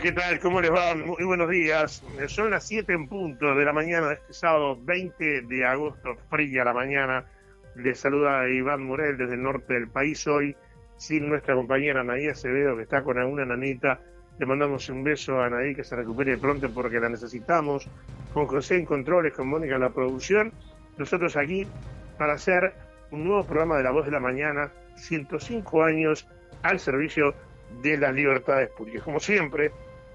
¿Qué tal? ¿Cómo les va? Muy buenos días. Son las 7 en punto de la mañana de este sábado 20 de agosto, fría la mañana. Les saluda Iván Morel desde el norte del país hoy, sin nuestra compañera Anaí Acevedo, que está con alguna nanita. Le mandamos un beso a Anaí que se recupere pronto porque la necesitamos. Con José en controles, con Mónica en la producción. Nosotros aquí para hacer un nuevo programa de La Voz de la Mañana, 105 años al servicio de las libertades públicas. Como siempre,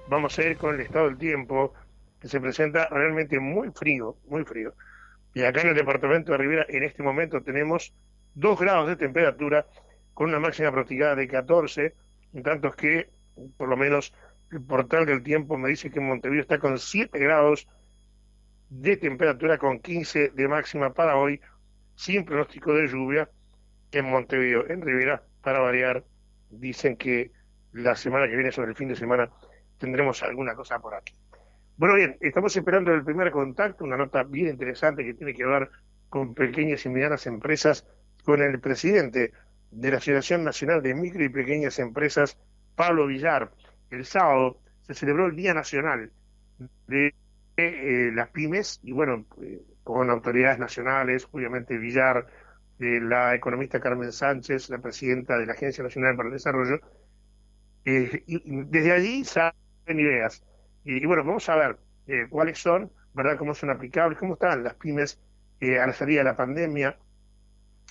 vamos a ir con el estado del tiempo, que se presenta realmente muy frío, muy frío. Y acá en el departamento de Rivera, en este momento, tenemos 2 grados de temperatura con una máxima pronosticada de 14, en tanto que, por lo menos, el portal del tiempo me dice que Montevideo está con 7 grados de temperatura con 15 de máxima para hoy, sin pronóstico de lluvia en Montevideo. En Rivera, para variar, dicen que la semana que viene, sobre el fin de semana, tendremos alguna cosa por aquí. Bueno, bien, estamos esperando el primer contacto, una nota bien interesante que tiene que ver con pequeñas y medianas empresas, con el presidente de la Asociación Nacional de Micro y Pequeñas Empresas, Pablo Villar. El sábado se celebró el Día Nacional de eh, las pymes y bueno, eh, con autoridades nacionales, obviamente Villar, eh, la economista Carmen Sánchez, la presidenta de la Agencia Nacional para el Desarrollo, y desde allí salen ideas. Y, bueno, vamos a ver eh, cuáles son, ¿verdad? Cómo son aplicables, cómo están las pymes eh, a la salida de la pandemia,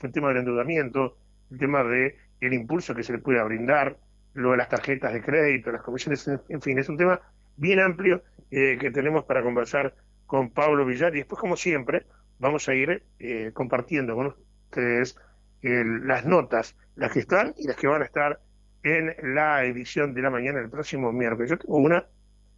el tema del endeudamiento, el tema de el impulso que se le puede brindar, lo de las tarjetas de crédito, las comisiones, en fin, es un tema bien amplio que tenemos para conversar con Pablo Villar y después, como siempre, vamos a ir compartiendo con ustedes las notas, las que están y las que van a estar en la edición de la mañana del próximo miércoles. Yo tengo una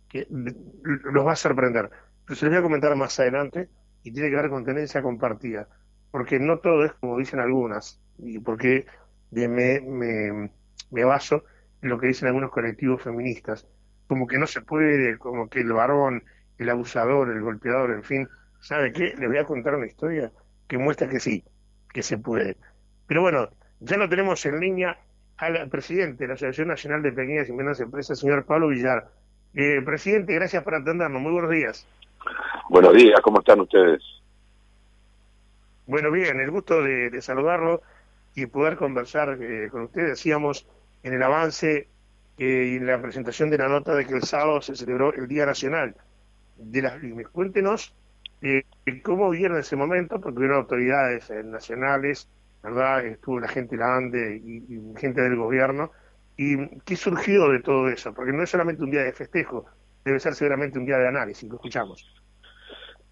que los va a sorprender, pero se les voy a comentar más adelante y tiene que ver con tenencia compartida, porque no todo es como dicen algunas, y porque me, me, me baso en lo que dicen algunos colectivos feministas, como que no se puede, como que el varón, el abusador, el golpeador, en fin, ¿sabe qué? Les voy a contar una historia que muestra que sí, que se puede. Pero bueno, ya lo tenemos en línea al presidente de la Asociación Nacional de Pequeñas y Medianas Empresas, señor Pablo Villar. Eh, presidente, gracias por atendernos. Muy buenos días. Buenos días, ¿cómo están ustedes? Bueno, bien, el gusto de, saludarlo y poder conversar eh, con ustedes. Decíamos en el avance eh, y en la presentación de la nota de que el sábado se celebró el Día Nacional de las Pymes. Cuéntenos cómo vieron ese momento, porque hubieron autoridades nacionales, ¿verdad? Estuvo la gente de la ANDE y, gente del gobierno. ¿Y qué surgió de todo eso? Porque no es solamente un día de festejo, debe ser seguramente un día de análisis, lo escuchamos.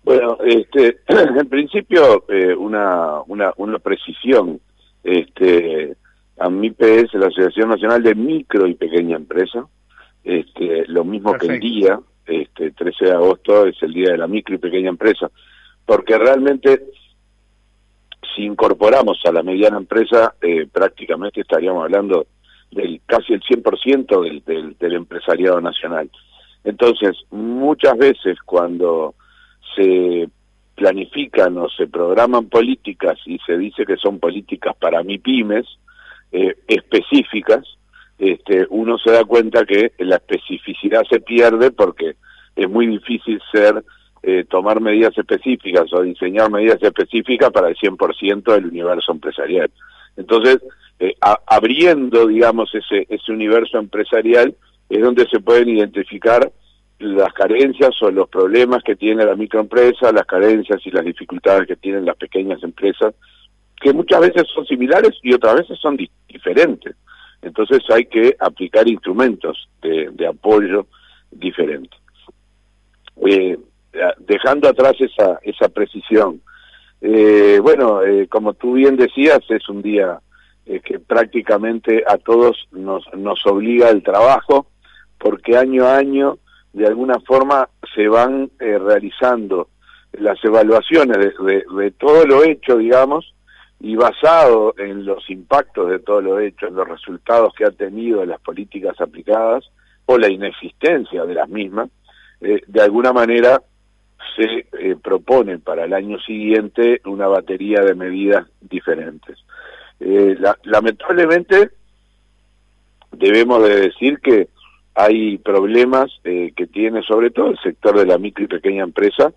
Bueno, este, en principio, eh, una, una, una precisión. Este, a MIPE la Asociación Nacional de Micro y Pequeña Empresa, este, lo mismo que el día, este, 13 de agosto es el día de la micro y pequeña empresa, porque realmente si incorporamos a la mediana empresa, eh, prácticamente estaríamos hablando del casi el 100% del, del, del empresariado nacional. Entonces, muchas veces cuando se planifican o se programan políticas y se dice que son políticas para MIPIMES eh, específicas, este, uno se da cuenta que la especificidad se pierde porque es muy difícil ser eh, tomar medidas específicas o diseñar medidas específicas para el 100% del universo empresarial. Entonces, eh, abriendo, digamos, ese, ese universo empresarial es donde se pueden identificar las carencias o los problemas que tiene la microempresa, las carencias y las dificultades que tienen las pequeñas empresas, que muchas veces son similares y otras veces son diferentes. Entonces hay que aplicar instrumentos de, de apoyo diferentes. Eh, dejando atrás esa, esa precisión. Eh, bueno, eh, como tú bien decías, es un día eh, que prácticamente a todos nos, nos obliga el trabajo, porque año a año, de alguna forma, se van realizando las evaluaciones de, todo lo hecho, digamos, y basado en los impactos de todo lo hecho, en los resultados que ha tenido las políticas aplicadas o la inexistencia de las mismas, eh, de alguna manera se eh, propone para el año siguiente una batería de medidas diferentes. Eh, lamentablemente, debemos de decir que hay problemas eh, que tiene sobre todo el sector de la micro y pequeña empresa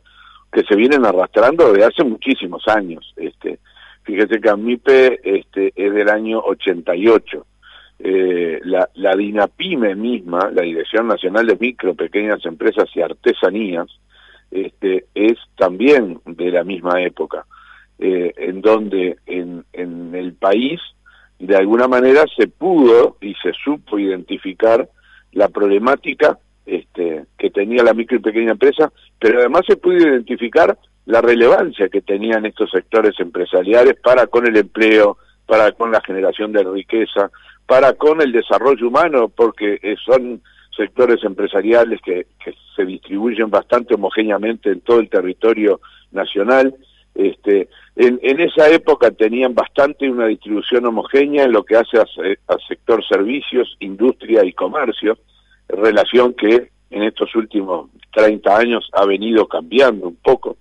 que se vienen arrastrando desde hace muchísimos años. Este, fíjese que AMIPE este, es del año 88. Eh, la, la DINAPYME misma, la Dirección Nacional de Micro, Pequeñas Empresas y Artesanías, este, es también de la misma época, eh, en donde en, en el país de alguna manera se pudo y se supo identificar la problemática este, que tenía la micro y pequeña empresa, pero además se pudo identificar la relevancia que tenían estos sectores empresariales para con el empleo, para con la generación de riqueza, para con el desarrollo humano, porque son sectores empresariales que, se distribuyen bastante homogéneamente en todo el territorio nacional. Este, en, en, esa época tenían bastante una distribución homogénea en lo que hace al sector servicios, industria y comercio, relación que en estos últimos 30 años ha venido cambiando un poco.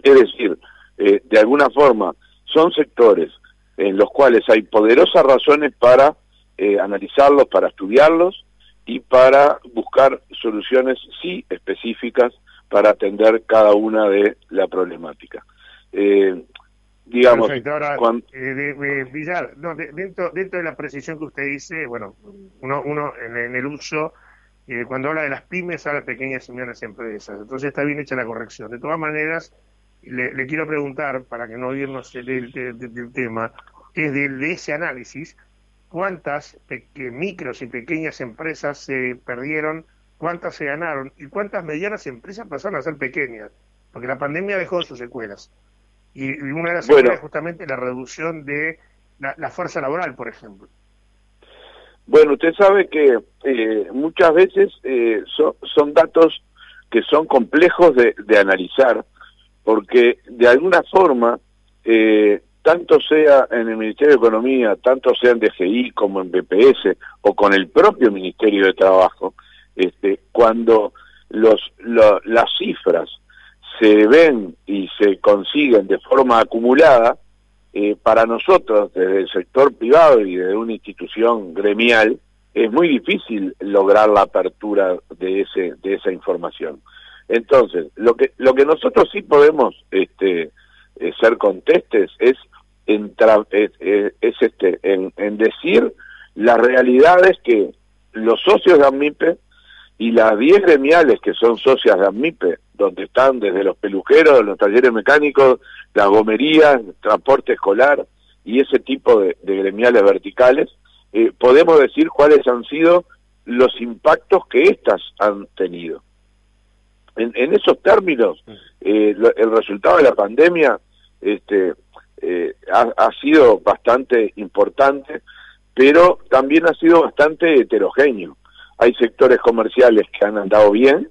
Es decir, eh, de alguna forma son sectores en los cuales hay poderosas razones para eh, analizarlos, para estudiarlos y para buscar soluciones sí específicas para atender cada una de la problemática. Eh, digamos, cuando... Eh, Villar, dentro, dentro de la precisión que usted dice, bueno, uno, uno en, el uso, eh, cuando habla de las pymes, habla de pequeñas y medianas empresas, entonces está bien hecha la corrección. De todas maneras, le, quiero preguntar, para que no irnos del, del, tema, es de ese análisis, ¿cuántas micros y pequeñas empresas se perdieron cuántas se ganaron y cuántas medianas empresas pasaron a ser pequeñas, porque la pandemia dejó sus secuelas. Y, una de las secuelas es justamente la reducción de la, fuerza laboral, por ejemplo. Bueno, usted sabe que eh, muchas veces eh, son datos que son complejos de, analizar, porque de alguna forma, eh, tanto sea en el Ministerio de Economía, tanto sea en DGI como en BPS o con el propio Ministerio de Trabajo, este, cuando las cifras se ven y se consiguen de forma acumulada, eh, para nosotros, desde el sector privado y desde una institución gremial, es muy difícil lograr la apertura de ese de esa información. Entonces, lo que lo que nosotros sí podemos este eh, ser contestes es en es, es, este en, en decir las realidades que los socios de AMIPE y las 10 gremiales que son socias de AMIPE, donde están desde los peluqueros, los talleres mecánicos, las gomerías, transporte escolar y ese tipo de, gremiales verticales, eh, podemos decir cuáles han sido los impactos que éstas han tenido. En, esos términos, eh, el resultado de la pandemia este, eh, ha, ha sido bastante importante, pero también ha sido bastante heterogéneo hay sectores comerciales que han andado bien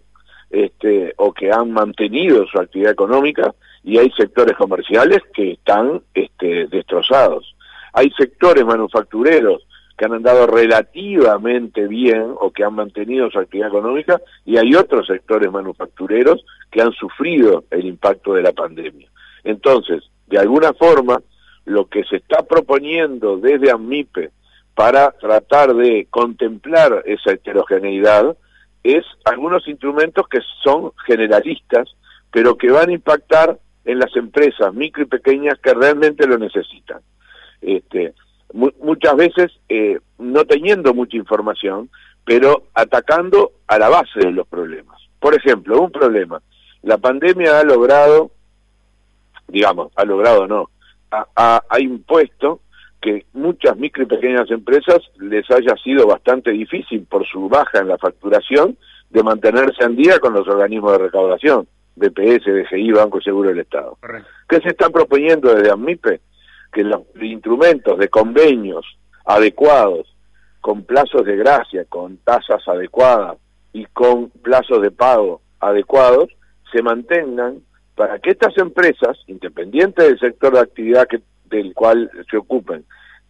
este, o que han mantenido su actividad económica y hay sectores comerciales que están este, destrozados. Hay sectores manufactureros que han andado relativamente bien o que han mantenido su actividad económica y hay otros sectores manufactureros que han sufrido el impacto de la pandemia. Entonces, de alguna forma, lo que se está proponiendo desde AMIPE para tratar de contemplar esa heterogeneidad es algunos instrumentos que son generalistas, pero que van a impactar en las empresas micro y pequeñas que realmente lo necesitan. Este, muchas veces eh, no teniendo mucha información, pero atacando a la base de los problemas. Por ejemplo, un problema. La pandemia ha logrado, digamos, ha logrado no, ha impuesto que muchas micro y pequeñas empresas les haya sido bastante difícil por su baja en la facturación de mantenerse en día con los organismos de recaudación, BPS, DGI, Banco Seguro del Estado. ¿Qué se están proponiendo desde AMIPE? Que los instrumentos de convenios adecuados, con plazos de gracia, con tasas adecuadas y con plazos de pago adecuados, se mantengan para que estas empresas, independientes del sector de actividad que, del cual se ocupen,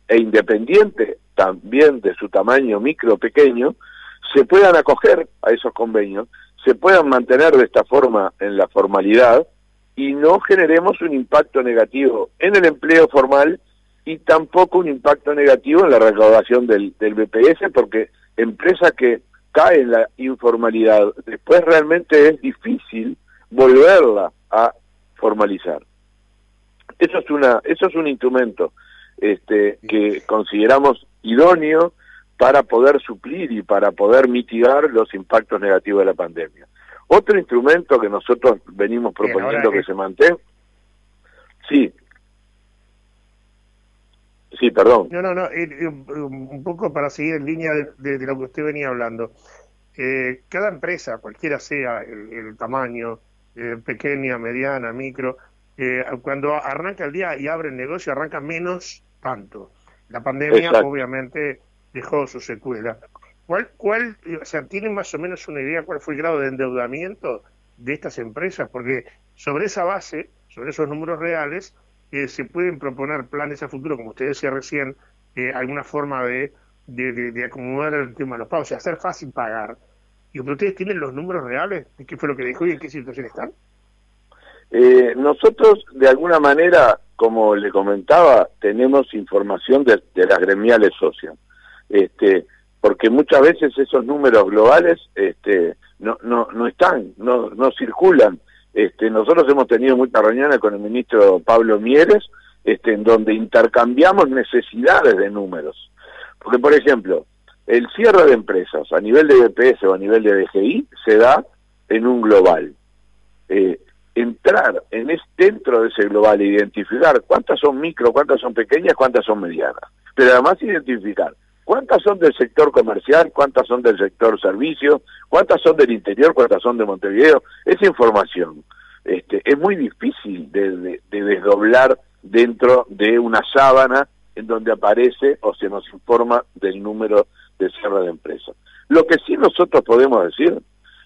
e independiente también de su tamaño micro pequeño, se puedan acoger a esos convenios, se puedan mantener de esta forma en la formalidad y no generemos un impacto negativo en el empleo formal y tampoco un impacto negativo en la recaudación del, del BPS, porque empresa que cae en la informalidad, después realmente es difícil volverla a formalizar. Eso es una, eso es un instrumento este, que consideramos idóneo para poder suplir y para poder mitigar los impactos negativos de la pandemia. Otro instrumento que nosotros venimos proponiendo que se mantenga, sí, Sí, perdón. No, no, no, un poco para seguir en línea de, lo que usted venía hablando. Eh, cada empresa, cualquiera sea el, tamaño, eh, pequeña, mediana, micro, eh, cuando arranca el día y abre el negocio, arranca menos tanto. La pandemia obviamente dejó su secuela. ¿Cuál, cuál, o sea, tienen más o menos una idea cuál fue el grado de endeudamiento de estas empresas? Porque sobre esa base, sobre esos números reales, se pueden proponer planes a futuro, como usted decía recién, eh, alguna forma de, de, acomodar el tema de los pagos, o sea, hacer fácil pagar. ¿Y ustedes tienen los números reales de qué fue lo que dijo y en qué situación están? Eh, nosotros, de alguna manera, como le comentaba, tenemos información de, las gremiales socias, este, porque muchas veces esos números globales este, no, no, no están, no, no circulan. Este, nosotros hemos tenido muchas reuniones con el ministro Pablo Mieres, este, en donde intercambiamos necesidades de números. Porque, por ejemplo, el cierre de empresas a nivel de BPS o a nivel de DGI se da en un global. Eh, entrar en es, dentro de ese global identificar cuántas son micro, cuántas son pequeñas, cuántas son medianas. Pero además identificar cuántas son del sector comercial, cuántas son del sector servicio, cuántas son del interior, cuántas son de Montevideo. Esa información este, es muy difícil de, desdoblar dentro de una sábana en donde aparece o se nos informa del número de cierre de empresas. Lo que sí nosotros podemos decir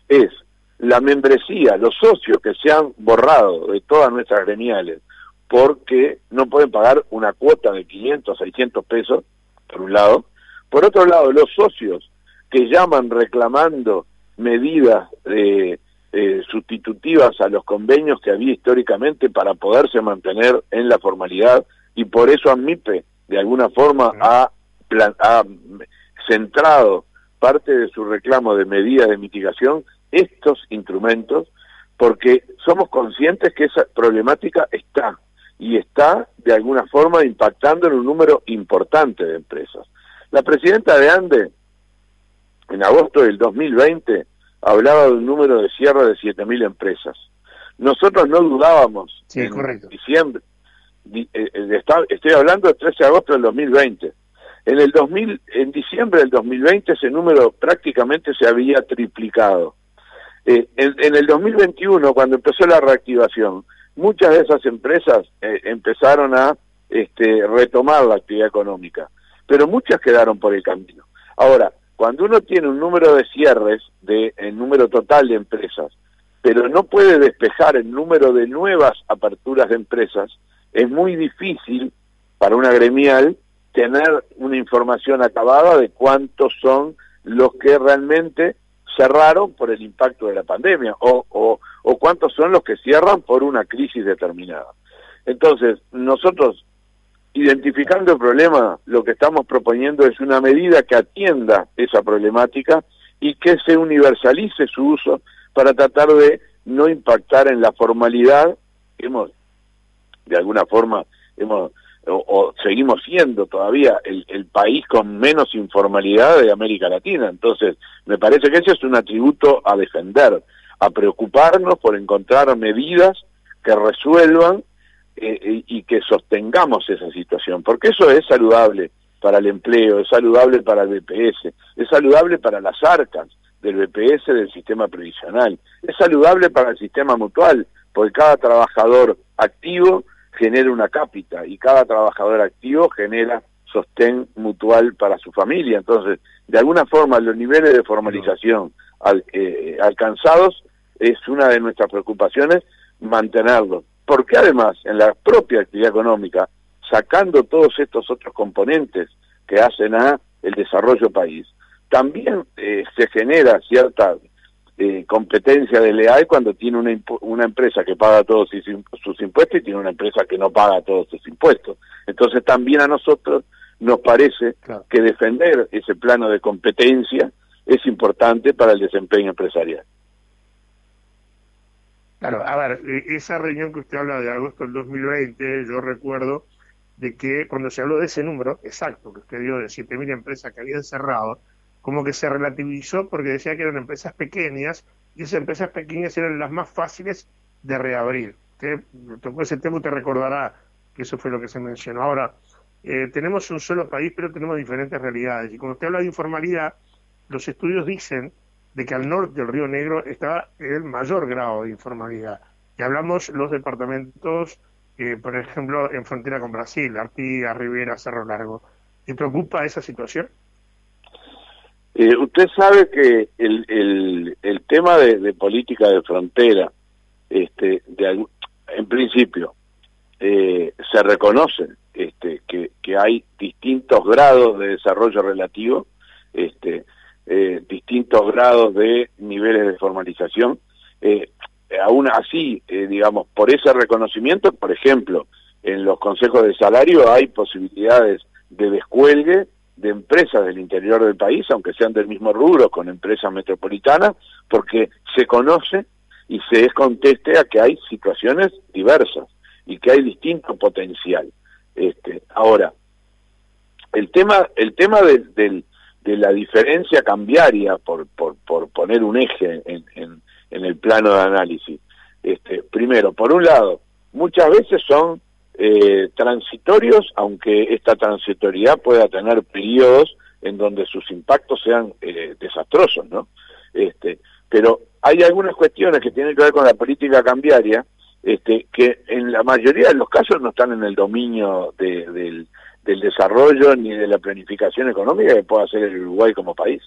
es la membresía, los socios que se han borrado de todas nuestras gremiales porque no pueden pagar una cuota de 500, 600 pesos, por un lado. Por otro lado, los socios que llaman reclamando medidas de eh, sustitutivas a los convenios que había históricamente para poderse mantener en la formalidad y por eso AMIPE de alguna forma ha, ha centrado parte de su reclamo de medidas de mitigación estos instrumentos porque somos conscientes que esa problemática está y está de alguna forma impactando en un número importante de empresas. La presidenta de ANDE en agosto del 2020 hablaba de un número de cierre de 7.000 empresas. Nosotros no dudábamos en diciembre, eh, eh, estoy hablando del 13 de agosto del 2020. En el 2000, en diciembre del 2020 ese número prácticamente se había triplicado. Eh, en, el 2021, cuando empezó la reactivación, muchas de esas empresas empezaron a este, retomar la actividad económica, pero muchas quedaron por el camino. Ahora, cuando uno tiene un número de cierres, de el número total de empresas, pero no puede despejar el número de nuevas aperturas de empresas, es muy difícil para una gremial tener una información acabada de cuántos son los que realmente cerraron por el impacto de la pandemia o, o, cuántos son los que cierran por una crisis determinada. Entonces, nosotros identificando el problema, lo que estamos proponiendo es una medida que atienda esa problemática y que se universalice su uso para tratar de no impactar en la formalidad hemos de alguna forma hemos o, seguimos siendo todavía el, el, país con menos informalidad de América Latina. Entonces, me parece que ese es un atributo a defender, a preocuparnos por encontrar medidas que resuelvan eh, eh, y que sostengamos esa situación, porque eso es saludable para el empleo, es saludable para el BPS, es saludable para las arcas del BPS del sistema previsional, es saludable para el sistema mutual, porque cada trabajador activo genera una cápita y cada trabajador activo genera sostén mutual para su familia. Entonces, de alguna forma, los niveles de formalización al, eh, alcanzados es una de nuestras preocupaciones mantenerlo. Porque además, en la propia actividad económica, sacando todos estos otros componentes que hacen a el desarrollo país, también eh, se genera cierta eh, competencia de leal cuando tiene una, una empresa que paga todos sus, impuestos y tiene una empresa que no paga todos sus impuestos. Entonces también a nosotros nos parece que defender ese plano de competencia es importante para el desempeño empresarial. Claro, a ver, e, esa reunión que usted habla de agosto del 2020, yo recuerdo de que cuando se habló de ese número exacto que usted dio de 7.000 empresas que habían cerrado, como que se relativizó porque decía que eran empresas pequeñas y esas empresas pequeñas eran las más fáciles de reabrir. Tocó ese tema, usted recordará que eso fue lo que se mencionó. Ahora, eh, tenemos un solo país, pero tenemos diferentes realidades. Y cuando usted habla de informalidad, los estudios dicen de que al norte del Río Negro está el mayor grado de informalidad. Y hablamos los departamentos, eh, por ejemplo, en frontera con Brasil, Artigas, Rivera, Cerro Largo. ¿Le preocupa esa situación? Eh, usted sabe que el, el, tema de, política de frontera, este, en principio, eh, se reconoce este, que, que hay distintos grados de desarrollo relativo, este, eh, distintos grados de niveles de formalización. Aún así, digamos, por ese reconocimiento, por ejemplo, en los consejos de salario hay posibilidades de descuelgue de empresas del interior del país, aunque sean del mismo rubro, con empresas metropolitanas, porque se conoce y se es conteste a que hay situaciones diversas y que hay distinto potencial. Este, ahora, el tema, el tema del, de la diferencia cambiaria, por, por, por poner un eje en, en, en, el plano de análisis. Este, primero, por un lado, muchas veces son eh, transitorios, aunque esta transitoriedad pueda tener periodos en donde sus impactos sean eh, desastrosos, ¿no? Este, pero hay algunas cuestiones que tienen que ver con la política cambiaria, este, que en la mayoría de los casos no están en el dominio de, del, del desarrollo ni de la planificación económica que pueda hacer el Uruguay como país.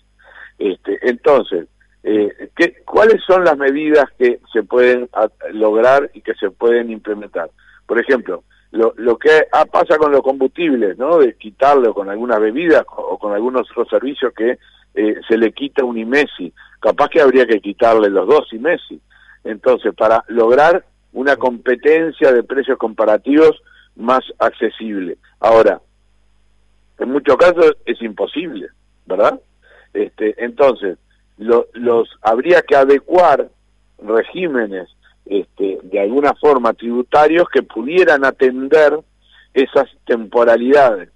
Este, entonces, eh, ¿qué, ¿cuáles son las medidas que se pueden lograr y que se pueden implementar? Por ejemplo, lo, lo que pasa con los combustibles, ¿no? De quitarlo con algunas bebidas o con algunos otros servicios que eh, se le quita un IMESI. Capaz que habría que quitarle los dos IMESI. Entonces, para lograr una competencia de precios comparativos más accesible. Ahora, en muchos casos es imposible, ¿verdad? Este, entonces, los habría que adecuar regímenes este, de alguna forma tributarios que pudieran atender esas temporalidades.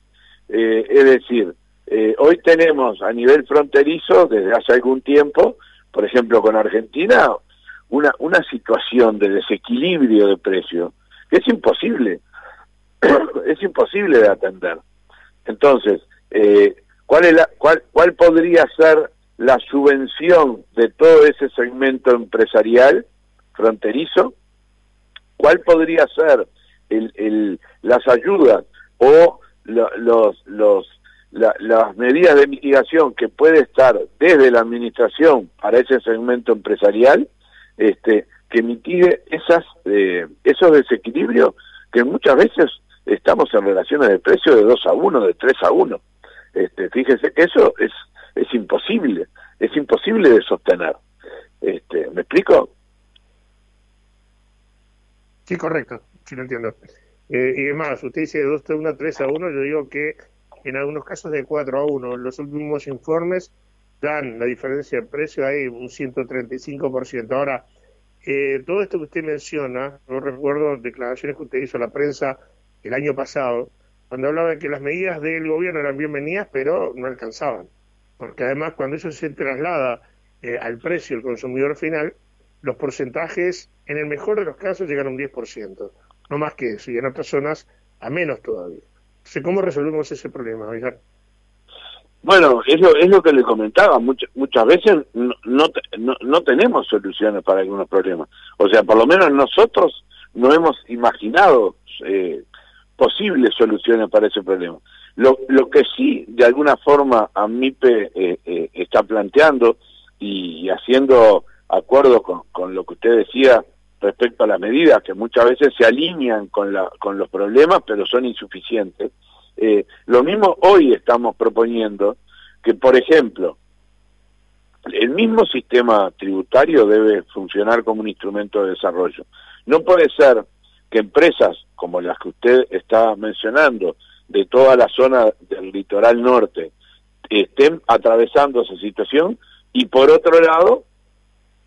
Eh, es decir, eh, hoy tenemos a nivel fronterizo, desde hace algún tiempo, por ejemplo con Argentina, una, una situación de desequilibrio de precio que es imposible, es imposible de atender. Entonces, eh, ¿cuál, es la, cuál, ¿cuál podría ser la subvención de todo ese segmento empresarial fronterizo? ¿Cuál podría ser el, el, las ayudas o los, los, las medidas de mitigación que puede estar desde la administración para ese segmento empresarial este, que mitigue esas, eh, esos desequilibrios que muchas veces estamos en relaciones de precio de 2 a 1, de 3 a 1. Este, fíjese que eso es, es imposible, es imposible de sostener. Este, ¿Me explico? Sí, correcto, sí lo entiendo. Eh, y además, usted dice de 2 a 1, 3 a 1, yo digo que en algunos casos de 4 a 1. Los últimos informes dan la diferencia de precio ahí un 135%. Ahora, eh, todo esto que usted menciona, yo recuerdo declaraciones que usted hizo a la prensa el año pasado, cuando hablaba de que las medidas del gobierno eran bienvenidas, pero no alcanzaban. Porque además, cuando eso se traslada eh, al precio del consumidor final, los porcentajes, en el mejor de los casos, llegan a un 10%, no más que eso, y en otras zonas a menos todavía. Entonces, ¿cómo resolvemos ese problema, Bueno, eso es lo que le comentaba. Muchas, muchas veces no, no, no, tenemos soluciones para algunos problemas. O sea, por lo menos nosotros no hemos imaginado eh, posibles soluciones para ese problema. Lo, lo que sí, de alguna forma, AMIPE eh, eh, está planteando y, haciendo acuerdo con, lo que usted decía respecto a las medidas que muchas veces se alinean con, la, con los problemas, pero son insuficientes. Eh, lo mismo hoy estamos proponiendo que, por ejemplo, el mismo sistema tributario debe funcionar como un instrumento de desarrollo. No puede ser que empresas como las que usted está mencionando, de toda la zona del litoral norte, estén atravesando esa situación y por otro lado,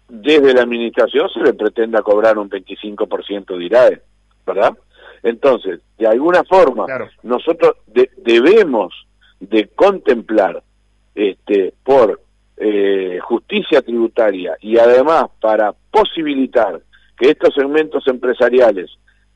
desde la administración se le pretenda cobrar un 25% de IRAE, ¿verdad? Entonces, de alguna forma, nosotros debemos de contemplar este, por eh, justicia tributaria y además para posibilitar que estos segmentos empresariales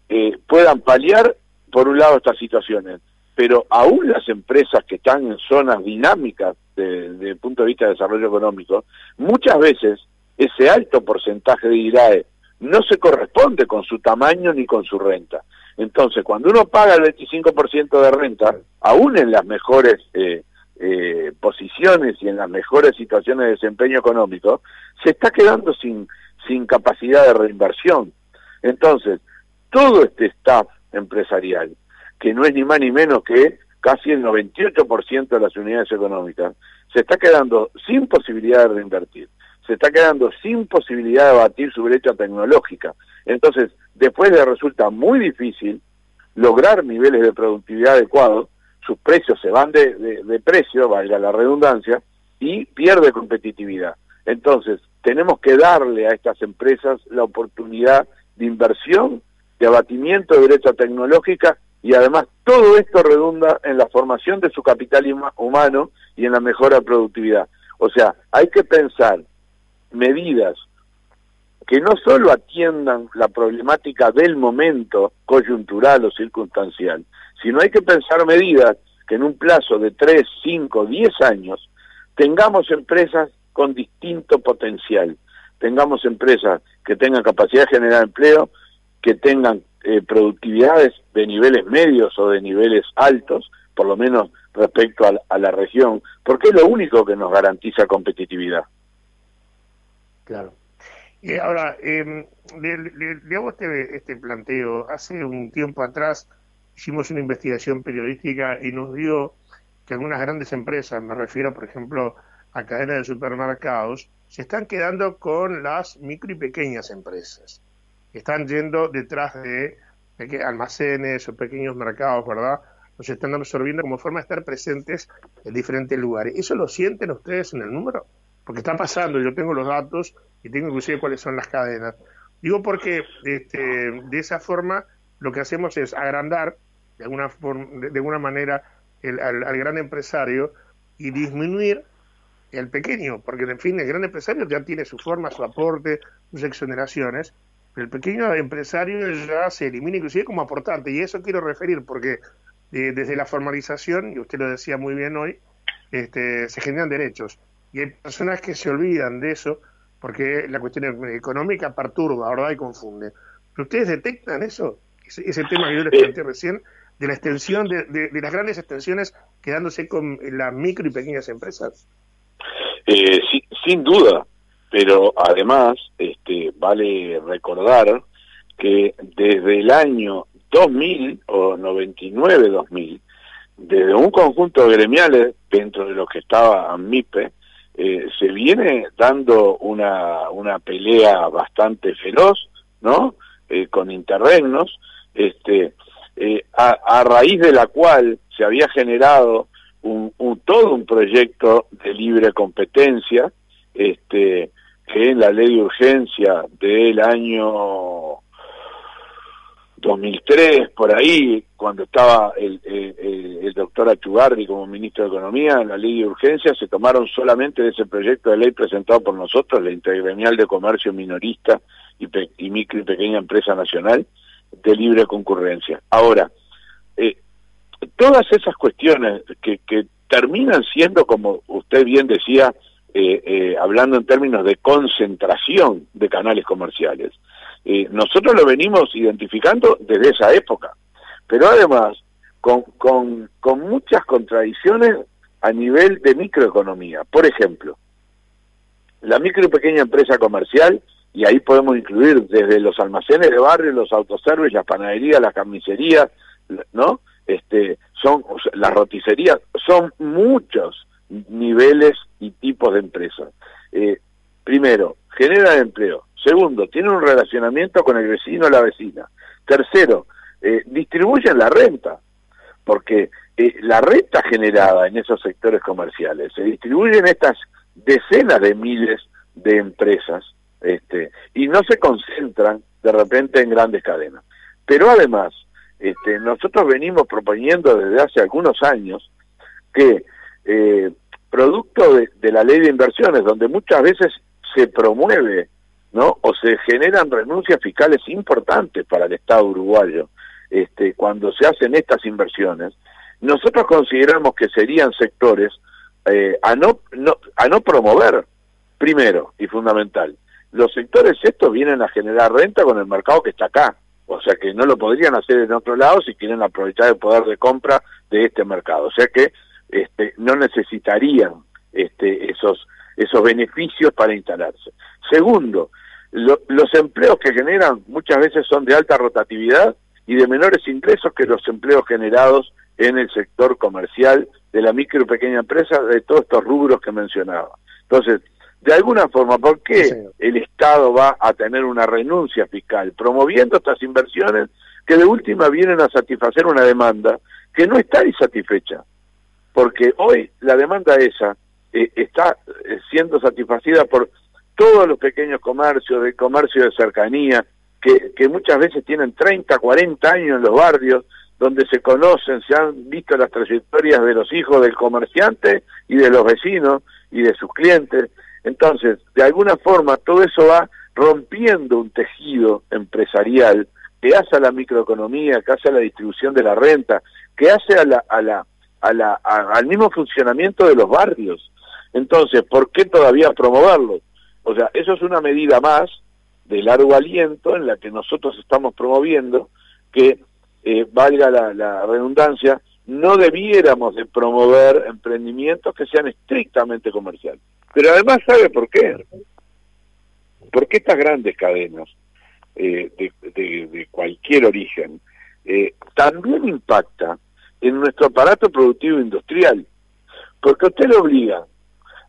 eh, puedan paliar, por un lado, estas situaciones, pero aún las empresas que están en zonas dinámicas desde el punto de vista de desarrollo económico, muchas veces ese alto porcentaje de IRAE no se corresponde con su tamaño ni con su renta. Entonces, cuando uno paga el 25% de renta, aún en las mejores eh, eh, posiciones y en las mejores situaciones de desempeño económico, se está quedando sin, sin capacidad de reinversión. Entonces, todo este staff empresarial, que no es ni más ni menos que casi el 98% de las unidades económicas, se está quedando sin posibilidad de reinvertir, se está quedando sin posibilidad de batir su brecha tecnológica. Entonces, después le resulta muy difícil lograr niveles de productividad adecuados, sus precios se van de, de precio, valga la redundancia, y pierde competitividad. Entonces, tenemos que darle a estas empresas la oportunidad de inversión, de abatimiento de brecha tecnológica y además todo esto redunda en la formación de su capital humano y en la mejora de productividad. O sea, hay que pensar medidas que no solo atiendan la problemática del momento coyuntural o circunstancial, sino hay que pensar medidas que en un plazo de 3, 5, 10 años tengamos empresas con distinto potencial, tengamos empresas que tengan capacidad de generar empleo, que tengan eh, productividades de niveles medios o de niveles altos, por lo menos respecto a, la región, porque es lo único que nos garantiza competitividad. Claro. Y ahora, eh, le, hago este, este planteo. Hace un tiempo atrás hicimos una investigación periodística y nos dio que algunas grandes empresas, me refiero por ejemplo a cadenas de supermercados, se están quedando con las micro y pequeñas empresas están yendo detrás de, almacenes o pequeños mercados, ¿verdad? Los están absorbiendo como forma de estar presentes en diferentes lugares. ¿Eso lo sienten ustedes en el número? Porque está pasando, yo tengo los datos y tengo inclusive cuáles son las cadenas. Digo porque este, de esa forma lo que hacemos es agrandar de alguna, forma, de, alguna manera al, al, gran empresario y disminuir el pequeño, porque en fin, el gran empresario ya tiene su forma, su aporte, sus exoneraciones, el pequeño empresario ya se elimina inclusive como aportante, y eso quiero referir porque eh, desde la formalización, y usted lo decía muy bien hoy, este, se generan derechos. Y hay personas que se olvidan de eso porque la cuestión económica perturba, ¿verdad? Y confunde. ¿Pero ustedes detectan eso? Ese, tema que yo les planteé recién, de la extensión, de, de, las grandes extensiones quedándose con las micro y pequeñas empresas. Eh, sin duda, pero además este, vale recordar que desde el año 2000 o 99-2000, desde un conjunto de gremiales dentro de los que estaba MIPE, eh, se viene dando una, una pelea bastante feroz, ¿no? Eh, con interregnos, este, eh, a, raíz de la cual se había generado un, un, todo un proyecto de libre competencia, este, que en la ley de urgencia del año 2003, por ahí, cuando estaba el, doctor Achugardi como ministro de Economía, la ley de urgencia se tomaron solamente de ese proyecto de ley presentado por nosotros, la Intergremial de Comercio Minorista y, y Micro y Pequeña Empresa Nacional, de libre concurrencia. Ahora, eh, todas esas cuestiones que, que terminan siendo, como usted bien decía, eh, eh, hablando en términos de concentración de canales comerciales. Eh, nosotros lo venimos identificando desde esa época, pero además con, con, muchas contradicciones a nivel de microeconomía. Por ejemplo, la micro y pequeña empresa comercial y ahí podemos incluir desde los almacenes de barrio, los autoservices, las panaderías, las carnicerías, ¿no? Este, son las roticerías, son muchos niveles y tipos de empresas. Eh, primero, generan empleo. Segundo, tienen un relacionamiento con el vecino o la vecina. Tercero, eh, distribuyen la renta, porque eh, la renta generada en esos sectores comerciales se distribuye en estas decenas de miles de empresas este, y no se concentran de repente en grandes cadenas. Pero además, este, nosotros venimos proponiendo desde hace algunos años que, eh, producto de, la ley de inversiones, donde muchas veces se promueve, ¿no? O se generan renuncias fiscales importantes para el Estado uruguayo, este, cuando se hacen estas inversiones, nosotros consideramos que serían sectores eh, a, no, no, a no promover, primero y fundamental. Los sectores estos vienen a generar renta con el mercado que está acá, o sea que no lo podrían hacer en otro lado si quieren aprovechar el poder de compra de este mercado, o sea que este, no necesitarían este, esos esos beneficios para instalarse. Segundo, los empleos que generan muchas veces son de alta rotatividad y de menores ingresos que los empleos generados en el sector comercial de la micro y pequeña empresa, de todos estos rubros que mencionaba. Entonces, de alguna forma, ¿por qué el Estado va a tener una renuncia fiscal promoviendo estas inversiones que de última vienen a satisfacer una demanda que no está insatisfecha? Porque hoy la demanda esa eh, está eh, siendo satisfacida por todos los pequeños comercios, de comercio de cercanía, que, que muchas veces tienen 30, 40 años en los barrios, donde se conocen, se han visto las trayectorias de los hijos del comerciante y de los vecinos y de sus clientes. Entonces, de alguna forma, todo eso va rompiendo un tejido empresarial que hace a la microeconomía, que hace a la distribución de la renta, que hace a la, a la, a la, al mismo funcionamiento de los barrios. Entonces, ¿por qué todavía promoverlo? O sea, eso es una medida más de largo aliento en la que nosotros estamos promoviendo que eh, valga la, redundancia, no debiéramos de promover emprendimientos que sean estrictamente comerciales. Pero además, ¿sabe por qué? Porque estas grandes cadenas eh, de, cualquier origen eh, también impacta en nuestro aparato productivo industrial, porque usted le obliga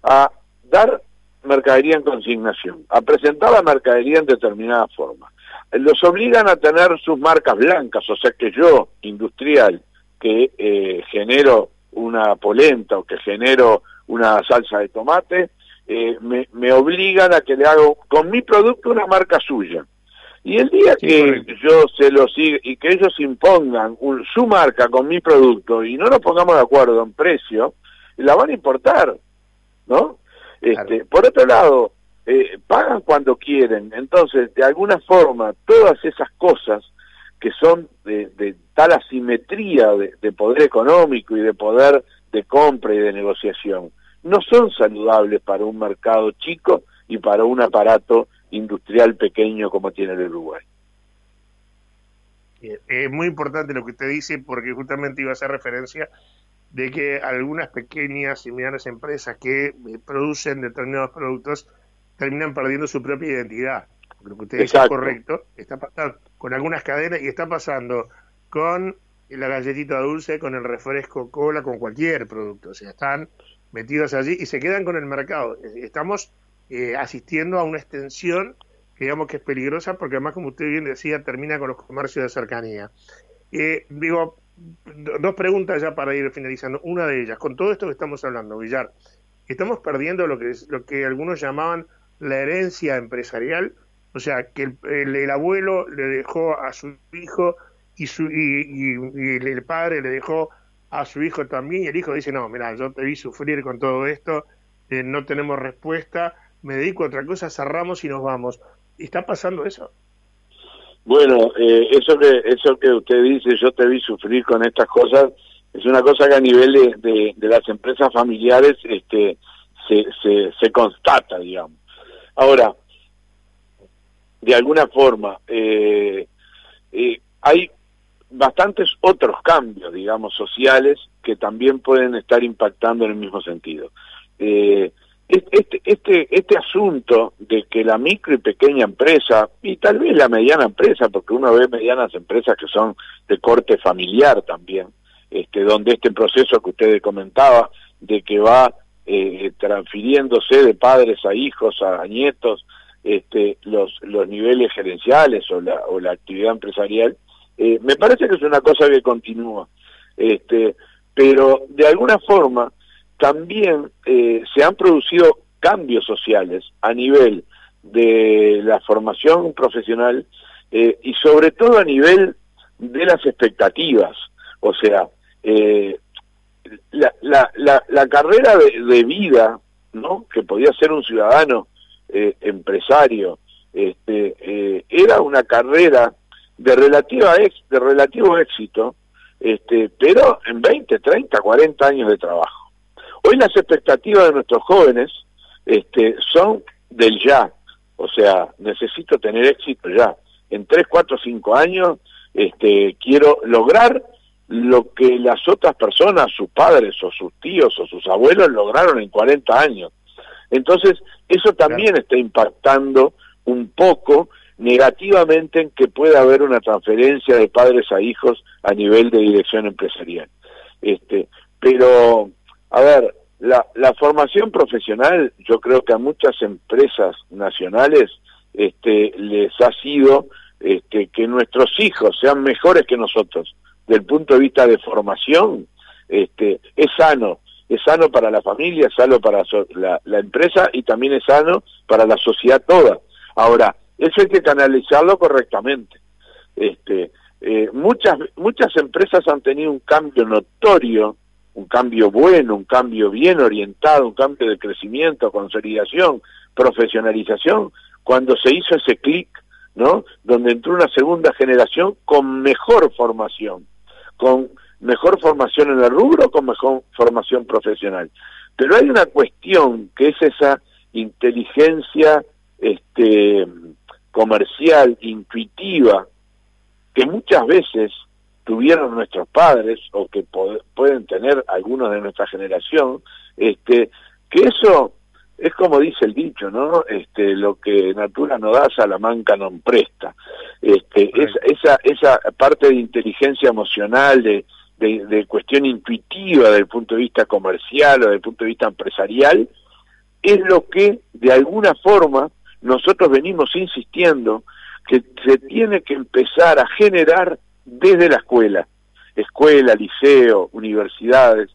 a dar mercadería en consignación, a presentar la mercadería en determinada forma, los obligan a tener sus marcas blancas, o sea que yo, industrial, que eh, genero una polenta o que genero una salsa de tomate, eh, me, me, obligan a que le hago con mi producto una marca suya. Y el día que yo se lo siga y que ellos impongan su marca con mi producto y no nos pongamos de acuerdo en precio, la van a importar, ¿no? Este, Por otro lado, eh, pagan cuando quieren. Entonces, de alguna forma, todas esas cosas que son de, tal asimetría de, poder económico y de poder de compra y de negociación, no son saludables para un mercado chico y para un aparato industrial pequeño como tiene el Uruguay. Es muy importante lo que usted dice porque justamente iba a hacer referencia de que algunas pequeñas y medianas empresas que eh, producen determinados productos terminan perdiendo su propia identidad. Lo que usted dice es correcto, está pasando con algunas cadenas y está pasando con la galletita dulce, con el refresco cola, con cualquier producto. O sea, están metidos allí y se quedan con el mercado. Estamos eh, asistiendo a una extensión que digamos que es peligrosa porque además, como usted bien decía, termina con los comercios de cercanía. Eh, digo, dos preguntas ya para ir finalizando. Una de ellas, con todo esto que estamos hablando, Villar, estamos perdiendo lo que, algunos llamaban la herencia empresarial, o sea, que el, abuelo le dejó a su hijo y, su, y, el padre le dejó a su hijo también, y el hijo dice, no, mira, yo te vi sufrir con todo esto, eh, no tenemos respuesta, me dedico a otra cosa, cerramos y nos vamos. ¿Está pasando eso? Bueno, eh, eso que eso que usted dice, yo te vi sufrir con estas cosas, es una cosa que a nivel de, de, las empresas familiares este, se, se, constata, digamos. Ahora, de alguna forma, eh, eh, hay bastantes otros cambios, digamos, sociales que también pueden estar impactando en el mismo sentido. Eh, este, este, este asunto de que la micro y pequeña empresa, y tal vez la mediana empresa, porque uno ve medianas empresas que son de corte familiar también, este, donde este proceso que usted comentaba, de que va eh, transfiriéndose de padres a hijos, a nietos, este, los, los niveles gerenciales o la, o la actividad empresarial, eh, me parece que es una cosa que continúa. Este, pero de alguna forma también eh, se han producido cambios sociales a nivel de la formación profesional eh, y sobre todo a nivel de las expectativas. O sea, eh, la, carrera de, vida ¿no? que podía ser un ciudadano empresario este, era una carrera de, relativa de relativo éxito, este, pero en 20, 30, 40 años de trabajo. Hoy las expectativas de nuestros jóvenes este, son del ya, o sea, necesito tener éxito ya. En 3, 4, 5 años este, quiero lograr lo que las otras personas, sus padres o sus tíos o sus abuelos lograron en 40 años. Entonces, eso también está impactando un poco negativamente en que pueda haber una transferencia de padres a hijos a nivel de dirección empresarial. Este, pero a ver, la, la formación profesional, yo creo que a muchas empresas nacionales este, les ha sido este, que nuestros hijos sean mejores que nosotros. Del punto de vista de formación, este, es sano, es sano para la familia, es sano para la, empresa y también es sano para la sociedad toda. Ahora, eso hay que canalizarlo correctamente. Este, eh, muchas, muchas empresas han tenido un cambio notorio un cambio bueno, un cambio bien orientado, un cambio de crecimiento, consolidación, profesionalización, cuando se hizo ese clic, ¿no? Donde entró una segunda generación con mejor formación, con mejor formación en el rubro, con mejor formación profesional. Pero hay una cuestión que es esa inteligencia este comercial intuitiva que muchas veces tuvieron nuestros padres o que pueden tener algunos de nuestra generación, este, que eso es como dice el dicho, ¿no? Este, lo que natura no da, Salamanca no presta. Este, esa, esa parte de inteligencia emocional, de, de, de, cuestión intuitiva desde el punto de vista comercial o desde el punto de vista empresarial, es lo que de alguna forma nosotros venimos insistiendo que se tiene que empezar a generar desde la escuela, escuela, liceo, universidades,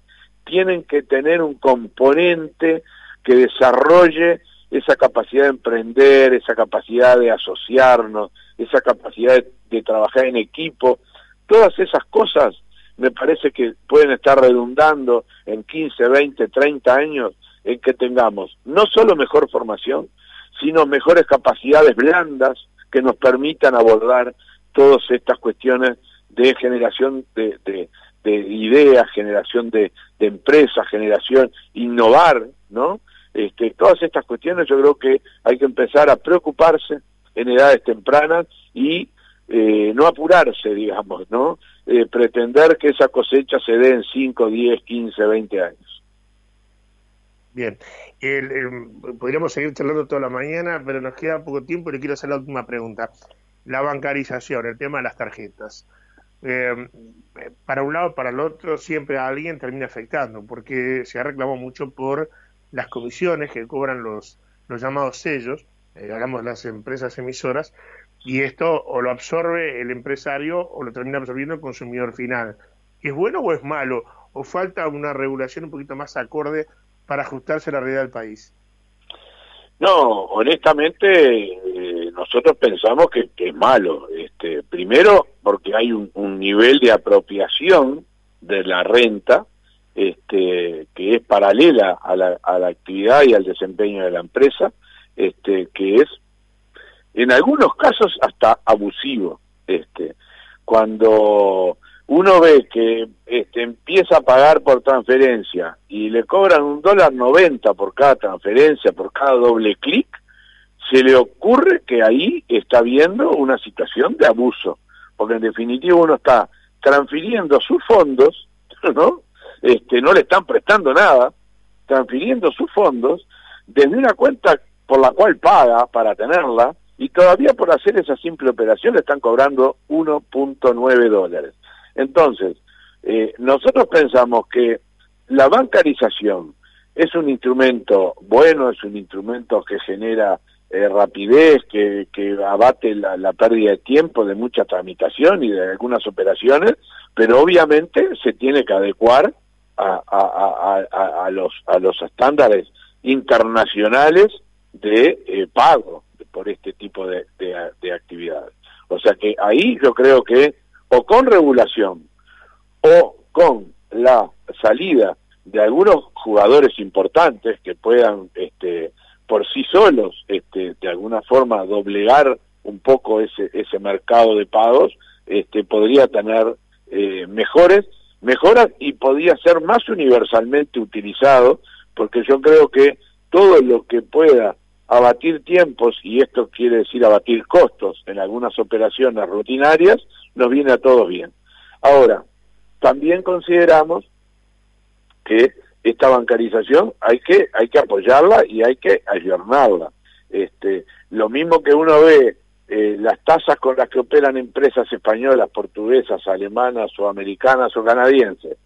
tienen que tener un componente que desarrolle esa capacidad de emprender, esa capacidad de asociarnos, esa capacidad de, trabajar en equipo, todas esas cosas me parece que pueden estar redundando en 15, 20, 30 años en que tengamos no solo mejor formación, sino mejores capacidades blandas que nos permitan abordar todas estas cuestiones de generación de, de, ideas, generación de, de empresas, generación, innovar, ¿no? Este, todas estas cuestiones yo creo que hay que empezar a preocuparse en edades tempranas y eh, no apurarse, digamos, ¿no? Eh, pretender que esa cosecha se dé en 5, 10, 15, 20 años. Bien, podríamos seguir charlando toda la mañana, pero nos queda poco tiempo y le quiero hacer la última pregunta la bancarización, el tema de las tarjetas. Eh, para un lado, para el otro, siempre alguien termina afectando, porque se ha reclamado mucho por las comisiones que cobran los, los llamados sellos, eh, hagamos las empresas emisoras, y esto o lo absorbe el empresario o lo termina absorbiendo el consumidor final. ¿Es bueno o es malo? ¿O falta una regulación un poquito más acorde para ajustarse a la realidad del país? No, honestamente, nosotros pensamos que, es malo. Este, primero, porque hay un, nivel de apropiación de la renta este, que es paralela a la, a la actividad y al desempeño de la empresa, este, que es en algunos casos hasta abusivo. Este, cuando uno ve que este, empieza a pagar por transferencia y le cobran un dólar noventa por cada transferencia, por cada doble clic, se le ocurre que ahí está viendo una situación de abuso, porque en definitiva uno está transfiriendo sus fondos, ¿no? Este, no le están prestando nada, transfiriendo sus fondos desde una cuenta por la cual paga para tenerla y todavía por hacer esa simple operación le están cobrando 1.9 dólares. Entonces, eh, nosotros pensamos que la bancarización es un instrumento bueno, es un instrumento que genera eh, rapidez, que, que abate la, pérdida de tiempo de mucha tramitación y de algunas operaciones, pero obviamente se tiene que adecuar a, a, a, los, a los estándares internacionales de eh, pago por este tipo de, de actividades. O sea que ahí yo creo que o con regulación o con la salida de algunos jugadores importantes que puedan este, por sí solos este, de alguna forma doblegar un poco ese, ese mercado de pagos, este, podría tener eh, mejores mejoras y podría ser más universalmente utilizado, porque yo creo que todo lo que pueda abatir tiempos, y esto quiere decir abatir costos en algunas operaciones rutinarias, nos viene a todos bien. Ahora, también consideramos que esta bancarización hay que hay que apoyarla y hay que ayornarla. Este, lo mismo que uno ve eh, las tasas con las que operan empresas españolas, portuguesas, alemanas o americanas o canadienses,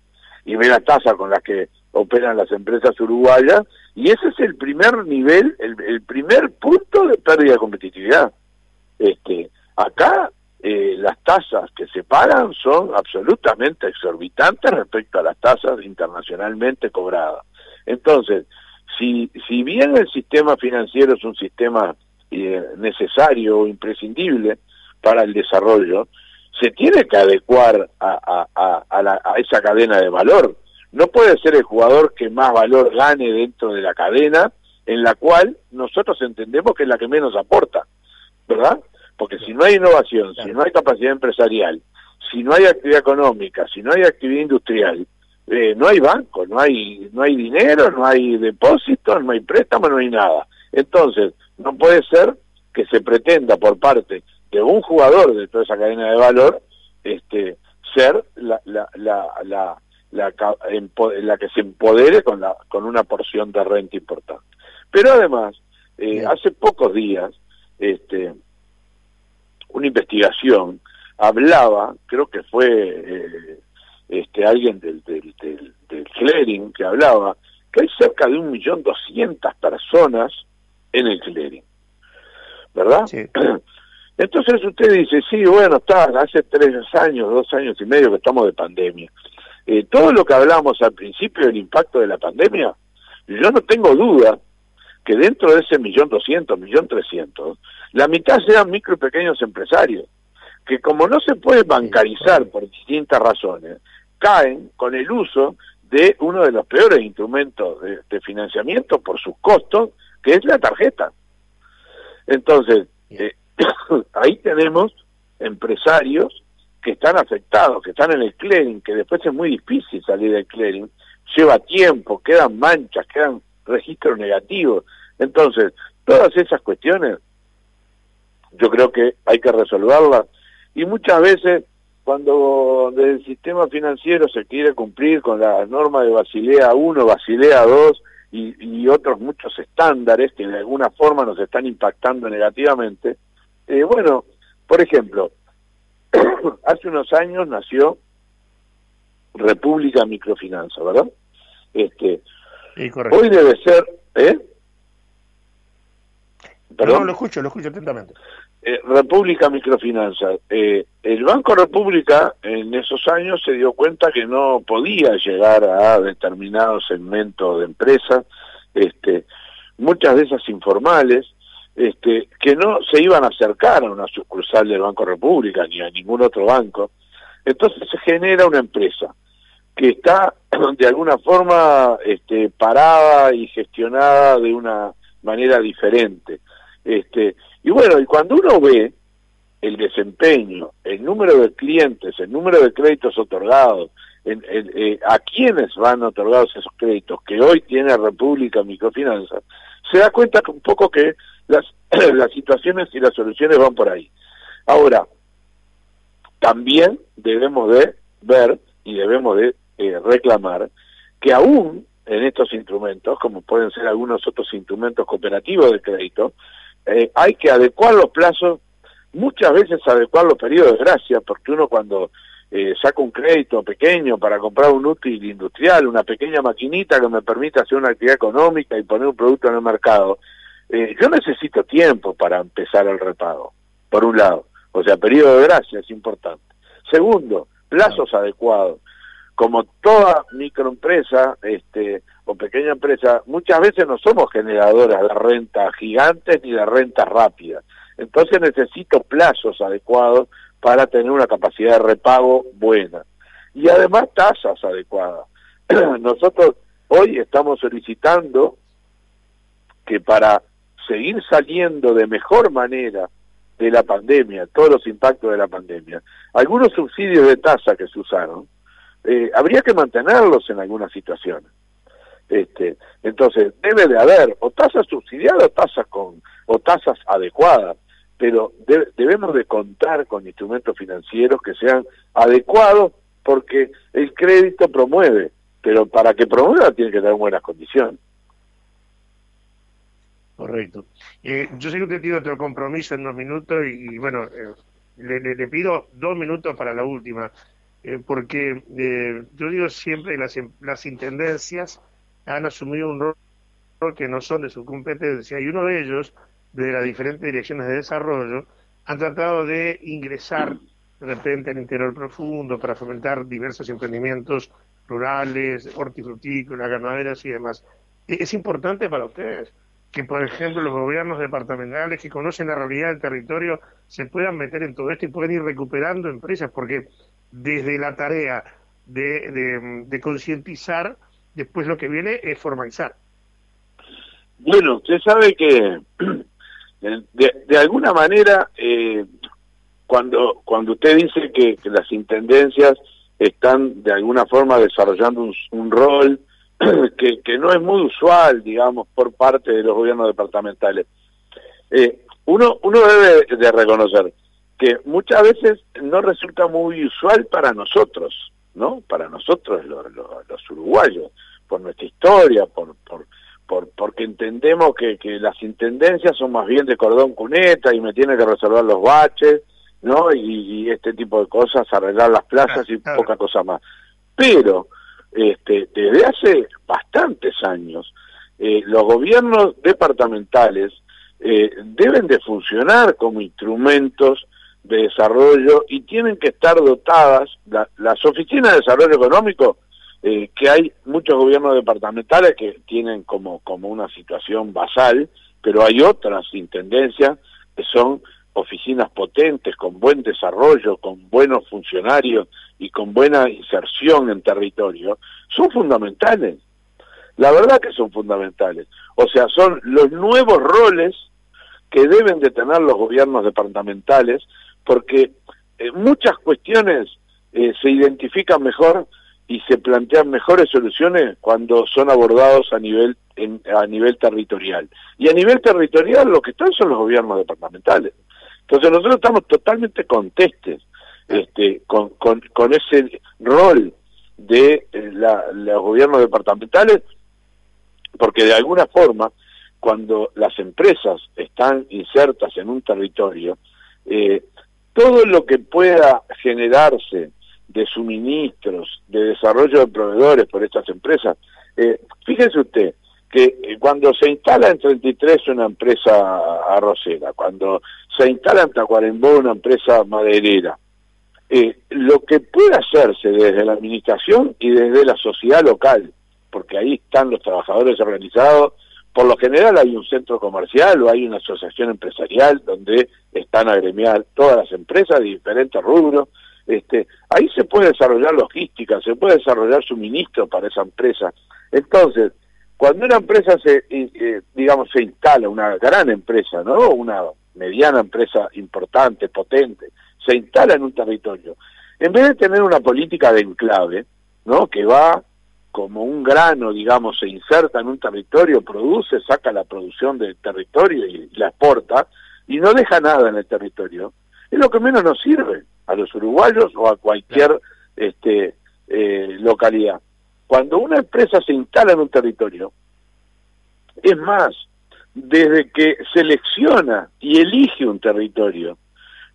y ve las tasas con las que operan las empresas uruguayas, y ese es el primer nivel, el, el primer punto de pérdida de competitividad. Este, acá eh, las tasas que se pagan son absolutamente exorbitantes respecto a las tasas internacionalmente cobradas. Entonces, si, si bien el sistema financiero es un sistema eh, necesario o imprescindible para el desarrollo, se tiene que adecuar a, a, a, esa cadena de valor. No puede ser el jugador que más valor gane dentro de la cadena, en la cual nosotros entendemos que es la que menos aporta, ¿verdad? Porque si no hay innovación, si no hay capacidad empresarial, si no hay actividad económica, si no hay actividad industrial, eh, no hay banco, no hay, no hay dinero, no hay depósitos, no hay préstamo, no hay nada. Entonces, no puede ser que se pretenda por parte de un jugador de toda esa cadena de valor este, ser la, la, la, la, la, la que se empodere con, la, con una porción de renta importante. Pero además, eh, hace pocos días, este, una investigación hablaba, creo que fue eh, este alguien del, del, del, clearing que hablaba, que hay cerca de un millón doscientas personas en el clearing, ¿verdad? Entonces usted dice, sí, bueno, está, hace tres años, dos años y medio que estamos de pandemia. Eh, todo lo que hablamos al principio del impacto de la pandemia, yo no tengo duda que dentro de ese millón doscientos, millón trescientos, la mitad sean micro y pequeños empresarios, que como no se puede bancarizar por distintas razones, caen con el uso de uno de los peores instrumentos de, financiamiento por sus costos, que es la tarjeta. Entonces, eh, ahí tenemos empresarios que están afectados, que están en el clearing, que después es muy difícil salir del clearing, lleva tiempo, quedan manchas, quedan registros negativos. Entonces, todas esas cuestiones yo creo que hay que resolverlas y muchas veces cuando desde el sistema financiero se quiere cumplir con las normas de Basilea 1, Basilea 2 y, otros muchos estándares que de alguna forma nos están impactando negativamente, eh, bueno, por ejemplo, hace unos años nació República Microfinanza, ¿verdad? Este, hoy debe ser, ¿eh? Perdón, lo escucho, lo escucho atentamente. Eh, República Microfinanza. Eh, el Banco República en esos años se dio cuenta que no podía llegar a determinados segmentos de empresas, este, muchas de esas informales, este, que no se iban a acercar a una sucursal del Banco República ni a ningún otro banco. Entonces se genera una empresa que está de alguna forma este, parada y gestionada de una manera diferente. Este, y bueno, y cuando uno ve el desempeño, el número de clientes, el número de créditos otorgados, en, eh, a quienes van otorgados esos créditos que hoy tiene República Microfinanza, se da cuenta un poco que las, las situaciones y las soluciones van por ahí. Ahora, también debemos de ver y debemos de eh, reclamar que aún en estos instrumentos, como pueden ser algunos otros instrumentos cooperativos de crédito, eh, hay que adecuar los plazos, muchas veces adecuar los periodos de gracia, porque uno cuando eh, saca un crédito pequeño para comprar un útil industrial, una pequeña maquinita que me permita hacer una actividad económica y poner un producto en el mercado, eh, yo necesito tiempo para empezar el repago, por un lado. O sea, periodo de gracia es importante. Segundo, plazos adecuados. Como toda microempresa este, o pequeña empresa, muchas veces no somos generadoras de renta gigantes ni de renta rápida. Entonces necesito plazos adecuados para tener una capacidad de repago buena. Y además tasas adecuadas. Nosotros hoy estamos solicitando que para seguir saliendo de mejor manera de la pandemia, todos los impactos de la pandemia, algunos subsidios de tasa que se usaron, eh, habría que mantenerlos en algunas situaciones. Este, entonces, debe de haber o tasas subsidiadas o tasas, con, o tasas adecuadas, pero debemos de contar con instrumentos financieros que sean adecuados porque el crédito promueve, pero para que promueva tiene que tener buenas condiciones. Correcto. Eh, yo sé que usted tiene otro compromiso en dos minutos y, bueno, eh, le, pido dos minutos para la última, eh, porque yo digo siempre las, las intendencias han asumido un rol que no son de su competencia y uno de ellos, de las diferentes direcciones de desarrollo, han tratado de ingresar de repente al interior profundo para fomentar diversos emprendimientos rurales, hortifrutícolas, ganaderas y demás. ¿Es importante para ustedes? que, por ejemplo, los gobiernos departamentales que conocen la realidad del territorio se puedan meter en todo esto y pueden ir recuperando empresas, porque desde la tarea de, de, concientizar, después lo que viene es formalizar. Bueno, usted sabe que de, alguna manera, eh, cuando, cuando usted dice que, las intendencias están de alguna forma desarrollando un rol, que, que, no es muy usual, digamos, por parte de los gobiernos departamentales. Eh, uno, uno debe de reconocer que muchas veces no resulta muy usual para nosotros, ¿no? Para nosotros los, los, uruguayos, por nuestra historia, por, por, por porque entendemos que, que las intendencias son más bien de cordón cuneta y me tiene que resolver los baches, ¿no? Y, este tipo de cosas, arreglar las plazas y poca cosa más. Pero este, desde hace bastantes años, eh, los gobiernos departamentales eh, deben de funcionar como instrumentos de desarrollo y tienen que estar dotadas, las oficinas de desarrollo económico, eh, que hay muchos gobiernos departamentales que tienen como, como una situación basal, pero hay otras intendencias que son oficinas potentes, con buen desarrollo, con buenos funcionarios y con buena inserción en territorio, son fundamentales. La verdad que son fundamentales. O sea, son los nuevos roles que deben de tener los gobiernos departamentales, porque eh, muchas cuestiones eh, se identifican mejor y se plantean mejores soluciones cuando son abordados a nivel a nivel territorial. Y a nivel territorial lo que están son los gobiernos departamentales. Entonces nosotros estamos totalmente contestes este, con, con, con ese rol de eh, la, los gobiernos departamentales, porque de alguna forma, cuando las empresas están insertas en un territorio, eh, todo lo que pueda generarse de suministros, de desarrollo de proveedores por estas empresas, eh, fíjese usted, que eh, cuando se instala en 33 una empresa arrocera, cuando se instala en Tacuarembó una empresa maderera, eh, lo que puede hacerse desde la administración y desde la sociedad local, porque ahí están los trabajadores organizados, por lo general hay un centro comercial o hay una asociación empresarial donde están agremiadas todas las empresas de diferentes rubros, este, ahí se puede desarrollar logística, se puede desarrollar suministro para esa empresa. Entonces, cuando una empresa se, eh, digamos, se instala, una gran empresa, ¿no? Una mediana empresa importante, potente, se instala en un territorio, en vez de tener una política de enclave, ¿no? Que va como un grano, digamos, se inserta en un territorio, produce, saca la producción del territorio y la exporta, y no deja nada en el territorio, es lo que menos nos sirve a los uruguayos o a cualquier este, eh, localidad. cuando una empresa se instala en un territorio, es más, desde que selecciona y elige un territorio,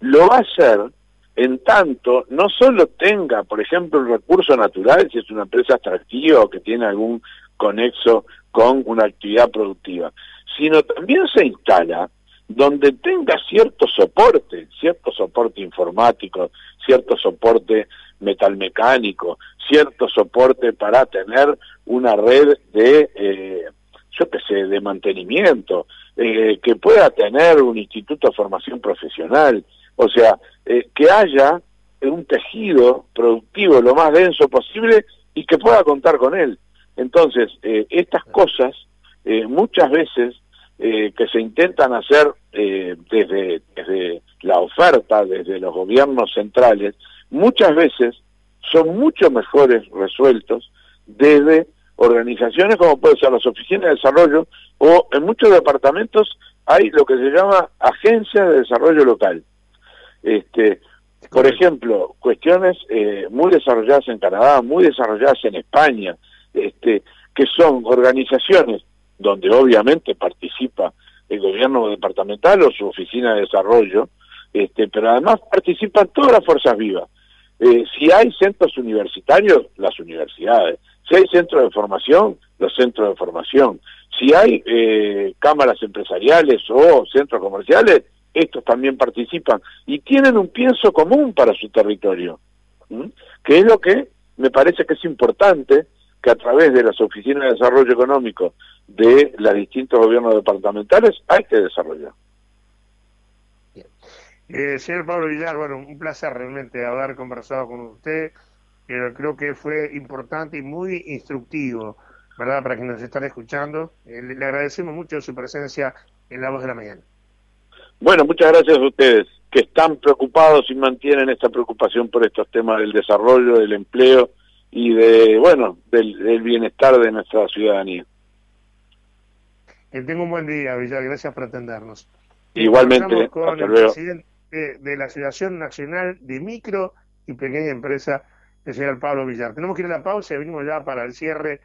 lo va a hacer en tanto no solo tenga, por ejemplo, un recurso natural, si es una empresa atractiva o que tiene algún conexo con una actividad productiva, sino también se instala donde tenga cierto soporte, cierto soporte informático, cierto soporte metalmecánico, cierto soporte para tener una red de, eh, yo qué sé, de mantenimiento, eh, que pueda tener un instituto de formación profesional, o sea, eh, que haya un tejido productivo lo más denso posible y que pueda contar con él. Entonces, estas cosas muchas veces que se intentan hacer desde, desde la oferta, desde los gobiernos centrales, muchas veces son mucho mejores resueltos desde organizaciones como pueden ser las oficinas de desarrollo o en muchos departamentos hay lo que se llama agencias de desarrollo local. Este, por ejemplo, cuestiones eh, muy desarrolladas en Canadá, muy desarrolladas en España, este, que son organizaciones donde obviamente participa el gobierno departamental o su oficina de desarrollo, este, pero además participan todas las fuerzas vivas. Eh, si hay centros universitarios, las universidades. Si hay centros de formación, los centros de formación. Si hay eh, cámaras empresariales o centros comerciales, estos también participan y tienen un pienso común para su territorio, que es lo que me parece que es importante que a través de las oficinas de desarrollo económico de los distintos gobiernos departamentales hay que desarrollar. Eh, señor Pablo Villar, bueno, un placer realmente haber conversado con usted. creo que fue importante y muy instructivo, ¿verdad? Para quienes nos están escuchando. Eh, le, agradecemos mucho su presencia en La Voz de la Mañana. Bueno, muchas gracias a ustedes que están preocupados y mantienen esta preocupación por estos temas del desarrollo, del empleo y de, bueno, del, bienestar de nuestra ciudadanía. Que tenga un buen día, Villar. Gracias por atendernos. Igualmente, con el presidente de la Asociación Nacional de Micro y Pequeña Empresa, el señor Pablo Villar. Tenemos que ir a la pausa y venimos ya para el cierre